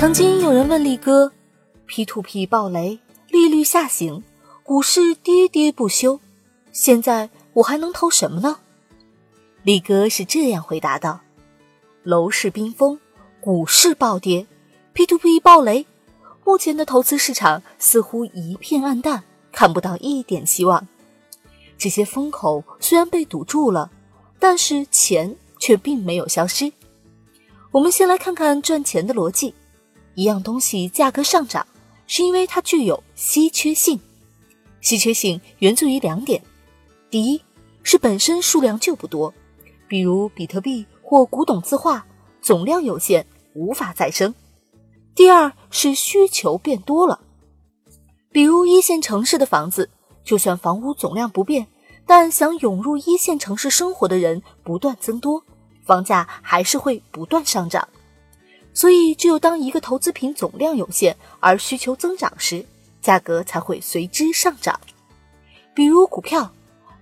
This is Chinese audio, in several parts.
曾经有人问力哥：“P to P 暴雷，利率下行，股市跌跌不休，现在我还能投什么呢？”力哥是这样回答的：“楼市冰封，股市暴跌，P to P 暴雷，目前的投资市场似乎一片暗淡，看不到一点希望。这些风口虽然被堵住了，但是钱却并没有消失。我们先来看看赚钱的逻辑。”一样东西价格上涨，是因为它具有稀缺性。稀缺性源自于两点：第一是本身数量就不多，比如比特币或古董字画，总量有限，无法再生；第二是需求变多了，比如一线城市的房子，就算房屋总量不变，但想涌入一线城市生活的人不断增多，房价还是会不断上涨。所以，只有当一个投资品总量有限而需求增长时，价格才会随之上涨。比如股票，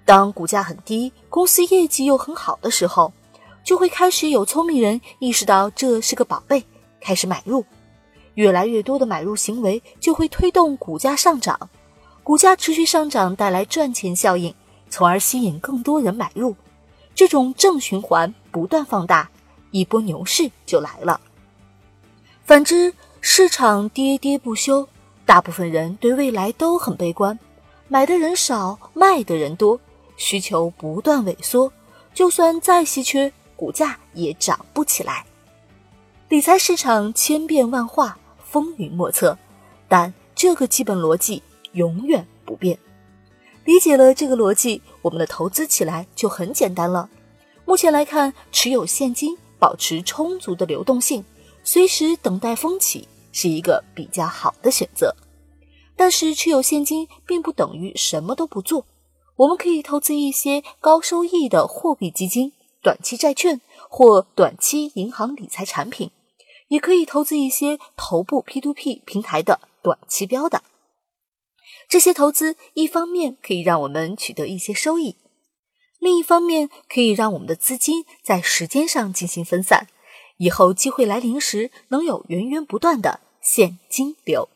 当股价很低、公司业绩又很好的时候，就会开始有聪明人意识到这是个宝贝，开始买入。越来越多的买入行为就会推动股价上涨，股价持续上涨带来赚钱效应，从而吸引更多人买入。这种正循环不断放大，一波牛市就来了。反之，市场跌跌不休，大部分人对未来都很悲观，买的人少，卖的人多，需求不断萎缩，就算再稀缺，股价也涨不起来。理财市场千变万化，风云莫测，但这个基本逻辑永远不变。理解了这个逻辑，我们的投资起来就很简单了。目前来看，持有现金，保持充足的流动性。随时等待风起是一个比较好的选择，但是持有现金并不等于什么都不做。我们可以投资一些高收益的货币基金、短期债券或短期银行理财产品，也可以投资一些头部 P2P 平台的短期标的。这些投资一方面可以让我们取得一些收益，另一方面可以让我们的资金在时间上进行分散。以后机会来临时，能有源源不断的现金流。